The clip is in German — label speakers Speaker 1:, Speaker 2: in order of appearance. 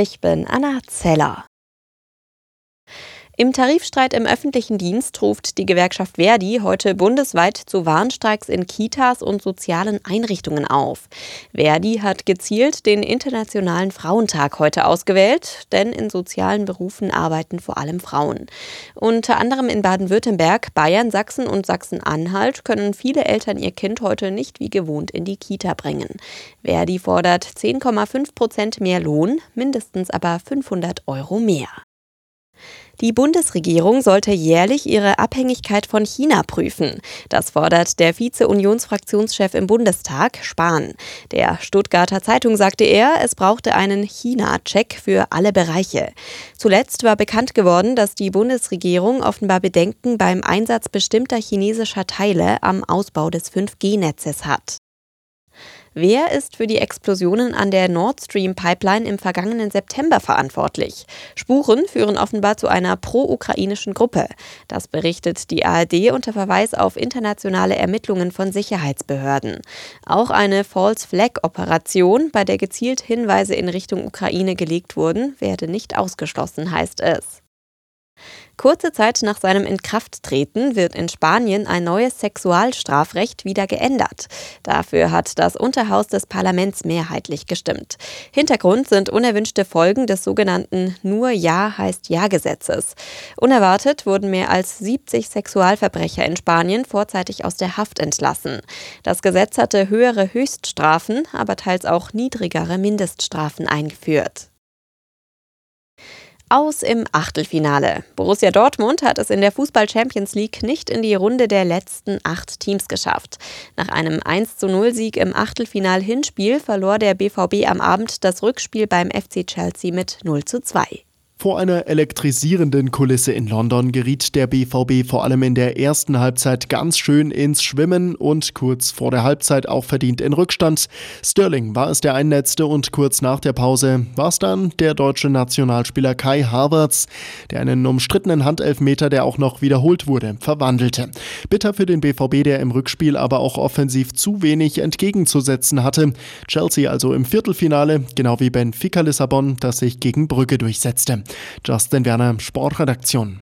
Speaker 1: Ich bin Anna Zeller. Im Tarifstreit im öffentlichen Dienst ruft die Gewerkschaft Verdi heute bundesweit zu Warnstreiks in Kitas und sozialen Einrichtungen auf. Verdi hat gezielt den Internationalen Frauentag heute ausgewählt, denn in sozialen Berufen arbeiten vor allem Frauen. Unter anderem in Baden-Württemberg, Bayern, Sachsen und Sachsen-Anhalt können viele Eltern ihr Kind heute nicht wie gewohnt in die Kita bringen. Verdi fordert 10,5 Prozent mehr Lohn, mindestens aber 500 Euro mehr. Die Bundesregierung sollte jährlich ihre Abhängigkeit von China prüfen. Das fordert der Vize-Unionsfraktionschef im Bundestag, Spahn. Der Stuttgarter Zeitung sagte er, es brauchte einen China-Check für alle Bereiche. Zuletzt war bekannt geworden, dass die Bundesregierung offenbar Bedenken beim Einsatz bestimmter chinesischer Teile am Ausbau des 5G-Netzes hat. Wer ist für die Explosionen an der Nord Stream Pipeline im vergangenen September verantwortlich? Spuren führen offenbar zu einer pro-ukrainischen Gruppe. Das berichtet die ARD unter Verweis auf internationale Ermittlungen von Sicherheitsbehörden. Auch eine False Flag Operation, bei der gezielt Hinweise in Richtung Ukraine gelegt wurden, werde nicht ausgeschlossen, heißt es. Kurze Zeit nach seinem Inkrafttreten wird in Spanien ein neues Sexualstrafrecht wieder geändert. Dafür hat das Unterhaus des Parlaments mehrheitlich gestimmt. Hintergrund sind unerwünschte Folgen des sogenannten Nur Ja heißt Ja Gesetzes. Unerwartet wurden mehr als 70 Sexualverbrecher in Spanien vorzeitig aus der Haft entlassen. Das Gesetz hatte höhere Höchststrafen, aber teils auch niedrigere Mindeststrafen eingeführt aus im Achtelfinale. Borussia Dortmund hat es in der Fußball Champions League nicht in die Runde der letzten acht Teams geschafft. Nach einem 1:0 Sieg im Achtelfinal-Hinspiel verlor der BVB am Abend das Rückspiel beim FC Chelsea mit 0:2.
Speaker 2: Vor einer elektrisierenden Kulisse in London geriet der BVB vor allem in der ersten Halbzeit ganz schön ins Schwimmen und kurz vor der Halbzeit auch verdient in Rückstand. Sterling war es der Einnetzte und kurz nach der Pause war es dann der deutsche Nationalspieler Kai Havertz, der einen umstrittenen Handelfmeter, der auch noch wiederholt wurde, verwandelte. Bitter für den BVB, der im Rückspiel aber auch offensiv zu wenig entgegenzusetzen hatte. Chelsea also im Viertelfinale, genau wie Benfica Lissabon, das sich gegen Brügge durchsetzte. Justin Werner, Sportredaktion.